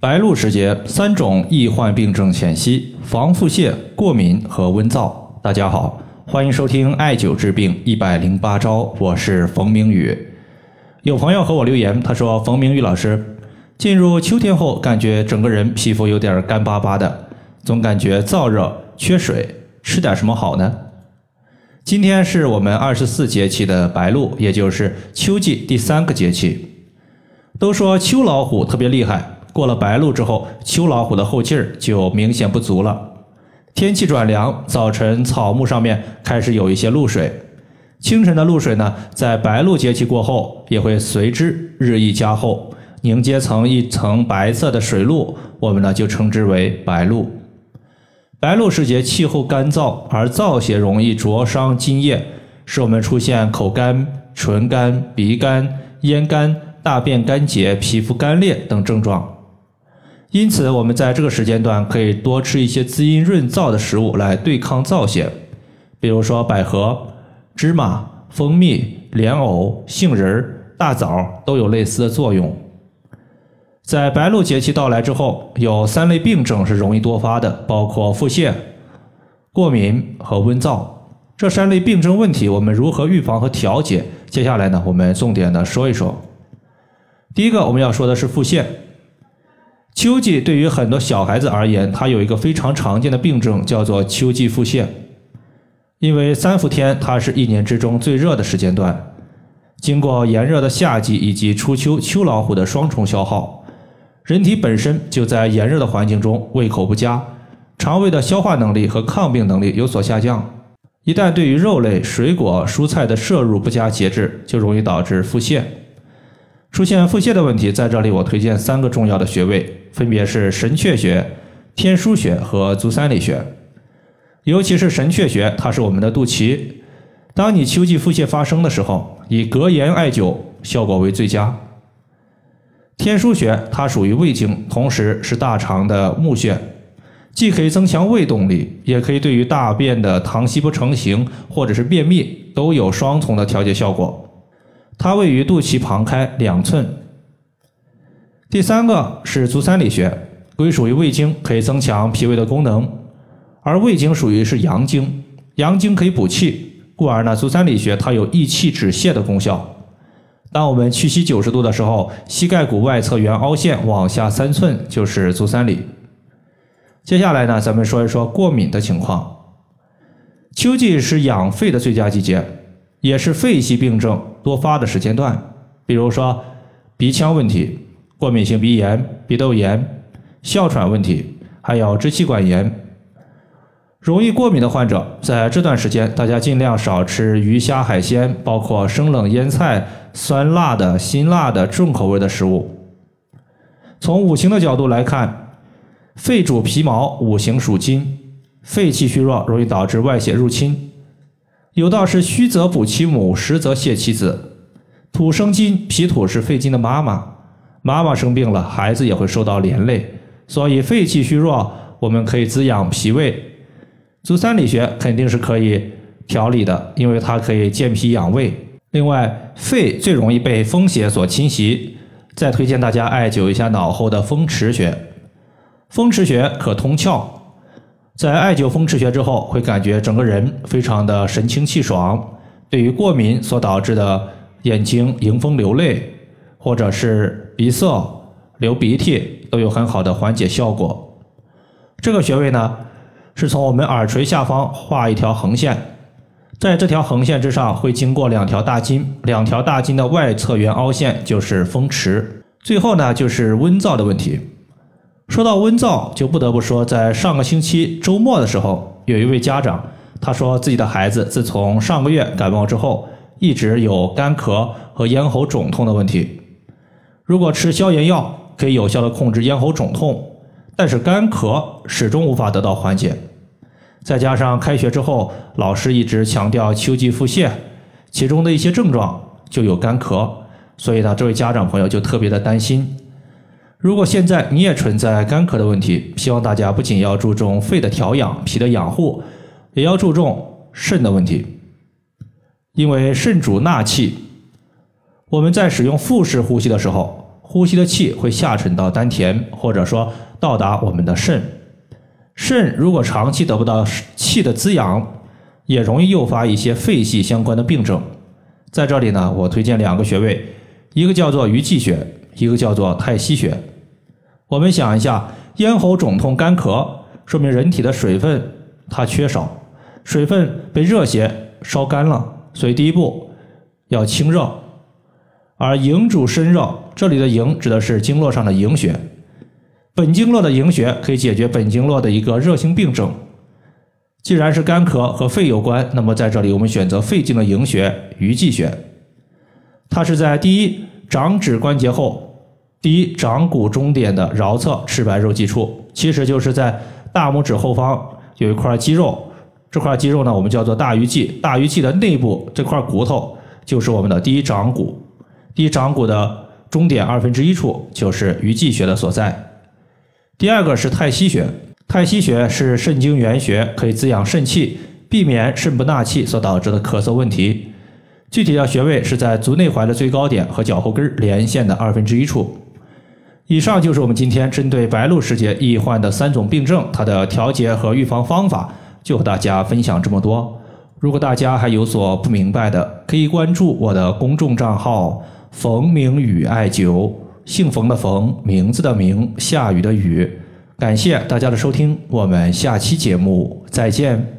白露时节，三种易患病症浅析，防腹泻、过敏和温燥。大家好，欢迎收听艾灸治病一百零八招，我是冯明宇。有朋友和我留言，他说：“冯明宇老师，进入秋天后，感觉整个人皮肤有点干巴巴的，总感觉燥热、缺水，吃点什么好呢？”今天是我们二十四节气的白露，也就是秋季第三个节气。都说秋老虎特别厉害。过了白露之后，秋老虎的后劲儿就明显不足了。天气转凉，早晨草木上面开始有一些露水。清晨的露水呢，在白露节气过后，也会随之日益加厚，凝结成一层白色的水露，我们呢就称之为白露。白露时节，气候干燥，而燥邪容易灼伤津液，使我们出现口干、唇干、鼻干、咽干、大便干结、皮肤干裂等症状。因此，我们在这个时间段可以多吃一些滋阴润燥的食物来对抗燥邪，比如说百合、芝麻、蜂蜜、莲藕、杏仁、大枣都有类似的作用。在白露节气到来之后，有三类病症是容易多发的，包括腹泻、过敏和温燥。这三类病症问题，我们如何预防和调节？接下来呢，我们重点的说一说。第一个，我们要说的是腹泻。秋季对于很多小孩子而言，它有一个非常常见的病症，叫做秋季腹泻。因为三伏天它是一年之中最热的时间段，经过炎热的夏季以及初秋秋老虎的双重消耗，人体本身就在炎热的环境中胃口不佳，肠胃的消化能力和抗病能力有所下降。一旦对于肉类、水果、蔬菜的摄入不加节制，就容易导致腹泻。出现腹泻的问题，在这里我推荐三个重要的穴位，分别是神阙穴、天枢穴和足三里穴。尤其是神阙穴，它是我们的肚脐。当你秋季腹泻发生的时候，以隔盐艾灸效果为最佳。天枢穴它属于胃经，同时是大肠的募穴，既可以增强胃动力，也可以对于大便的溏稀不成形或者是便秘都有双重的调节效果。它位于肚脐旁开两寸。第三个是足三里穴，归属于胃经，可以增强脾胃的功能。而胃经属于是阳经，阳经可以补气，故而呢，足三里穴它有益气止泻的功效。当我们屈膝九十度的时候，膝盖骨外侧缘凹陷往下三寸就是足三里。接下来呢，咱们说一说过敏的情况。秋季是养肺的最佳季节。也是肺系病症多发的时间段，比如说鼻腔问题、过敏性鼻炎、鼻窦炎、哮喘问题，还有支气管炎。容易过敏的患者，在这段时间，大家尽量少吃鱼虾海鲜，包括生冷腌菜、酸辣的、辛辣的、重口味的食物。从五行的角度来看，肺主皮毛，五行属金，肺气虚弱，容易导致外邪入侵。有道是虚则补其母，实则泻其子。土生金，脾土是肺金的妈妈，妈妈生病了，孩子也会受到连累。所以肺气虚弱，我们可以滋养脾胃。足三里穴肯定是可以调理的，因为它可以健脾养胃。另外，肺最容易被风邪所侵袭，再推荐大家艾灸一下脑后的风池穴。风池穴可通窍。在艾灸风池穴之后，会感觉整个人非常的神清气爽。对于过敏所导致的眼睛迎风流泪，或者是鼻塞、流鼻涕，都有很好的缓解效果。这个穴位呢，是从我们耳垂下方画一条横线，在这条横线之上会经过两条大筋，两条大筋的外侧缘凹陷就是风池。最后呢，就是温燥的问题。说到温燥，就不得不说，在上个星期周末的时候，有一位家长，他说自己的孩子自从上个月感冒之后，一直有干咳和咽喉肿痛的问题。如果吃消炎药，可以有效的控制咽喉肿痛，但是干咳始终无法得到缓解。再加上开学之后，老师一直强调秋季腹泻，其中的一些症状就有干咳，所以呢，这位家长朋友就特别的担心。如果现在你也存在干咳的问题，希望大家不仅要注重肺的调养、脾的养护，也要注重肾的问题，因为肾主纳气。我们在使用腹式呼吸的时候，呼吸的气会下沉到丹田，或者说到达我们的肾。肾如果长期得不到气的滋养，也容易诱发一些肺系相关的病症。在这里呢，我推荐两个穴位，一个叫做鱼际穴，一个叫做太溪穴。我们想一下，咽喉肿痛、干咳，说明人体的水分它缺少，水分被热邪烧干了，所以第一步要清热。而营主身热，这里的营指的是经络上的营穴。本经络的营穴可以解决本经络的一个热性病症。既然是干咳和肺有关，那么在这里我们选择肺经的营穴鱼际穴。它是在第一掌指关节后，第一掌骨中点的桡侧赤白肉际处，其实就是在大拇指后方有一块肌肉，这块肌肉呢我们叫做大鱼际。大鱼际的内部这块骨头就是我们的第一掌骨，第一掌骨的中点二分之一处就是鱼际穴的所在。第二个是太溪穴，太溪穴是肾经原穴，可以滋养肾气，避免肾不纳气所导致的咳嗽问题。具体的穴位是在足内踝的最高点和脚后跟连线的二分之一处。以上就是我们今天针对白露时节易患的三种病症，它的调节和预防方法，就和大家分享这么多。如果大家还有所不明白的，可以关注我的公众账号“冯明宇艾灸”。姓冯的冯，名字的名，下雨的雨。感谢大家的收听，我们下期节目再见。